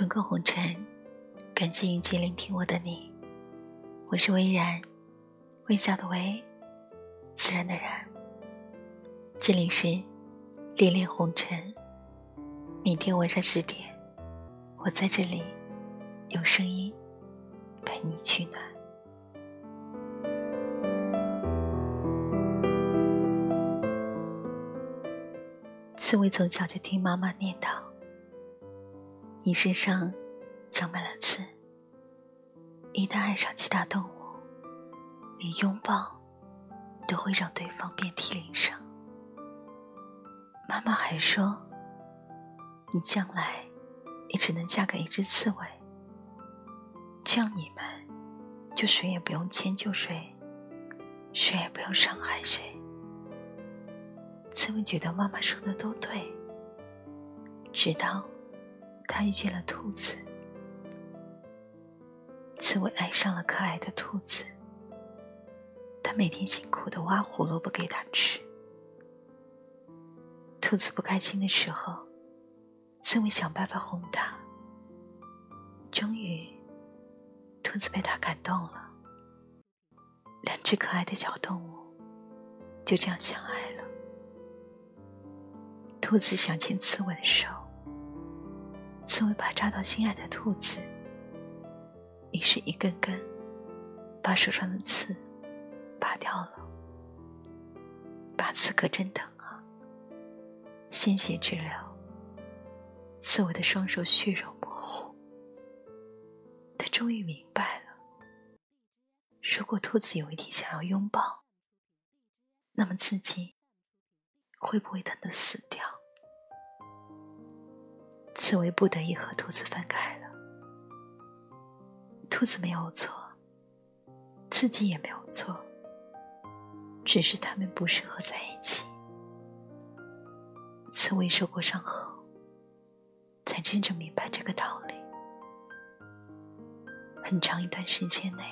滚滚红尘，感谢遇见聆听我的你。我是微然，微笑的微，自然的然。这里是恋恋红尘。明天晚上十点，我在这里用声音陪你取暖。刺猬从小就听妈妈念叨。你身上长满了刺，一旦爱上其他动物，连拥抱都会让对方遍体鳞伤。妈妈还说，你将来也只能嫁给一只刺猬，这样你们就谁也不用迁就谁，谁也不用伤害谁。刺猬觉得妈妈说的都对，直到。他遇见了兔子，刺猬爱上了可爱的兔子。他每天辛苦的挖胡萝卜给它吃。兔子不开心的时候，刺猬想办法哄它。终于，兔子被他感动了。两只可爱的小动物就这样相爱了。兔子想牵刺猬的手。刺猬怕扎到心爱的兔子，于是一根根把手上的刺拔掉了。拔刺可真疼啊！鲜血直流，刺猬的双手血肉模糊。他终于明白了：如果兔子有一天想要拥抱，那么自己会不会疼得死掉？刺猬不得已和兔子分开了。兔子没有错，自己也没有错，只是他们不适合在一起。刺猬受过伤后，才真正明白这个道理。很长一段时间内，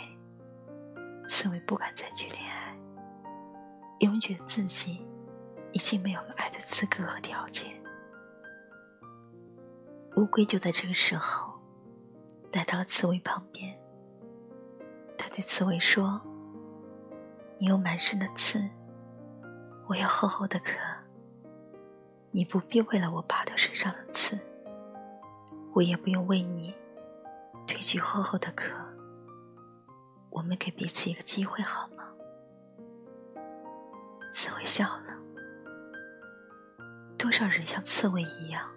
刺猬不敢再去恋爱，因为觉得自己已经没有了爱的资格和条件。乌龟就在这个时候来到了刺猬旁边。他对刺猬说：“你有满身的刺，我有厚厚的壳。你不必为了我拔掉身上的刺，我也不用为你褪去厚厚的壳。我们给彼此一个机会好吗？”刺猬笑了。多少人像刺猬一样？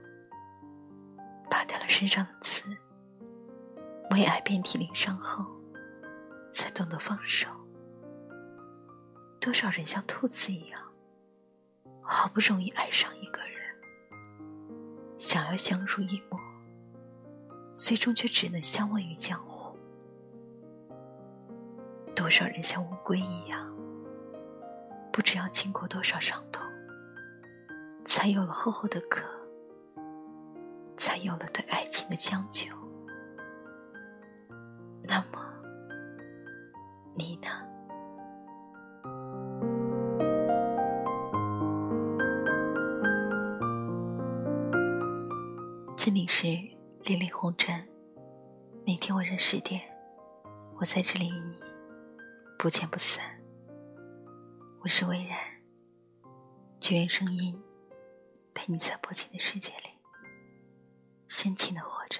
身上的刺，为爱遍体鳞伤后，才懂得放手。多少人像兔子一样，好不容易爱上一个人，想要相濡以沫，最终却只能相忘于江湖。多少人像乌龟一样，不知要经过多少伤痛，才有了厚厚的壳。有了对爱情的将就。那么，你呢？这里是恋恋红尘，每天晚上十点，我在这里与你不见不散。我是微然，只愿声音陪你在薄情的世界里。深情的活着。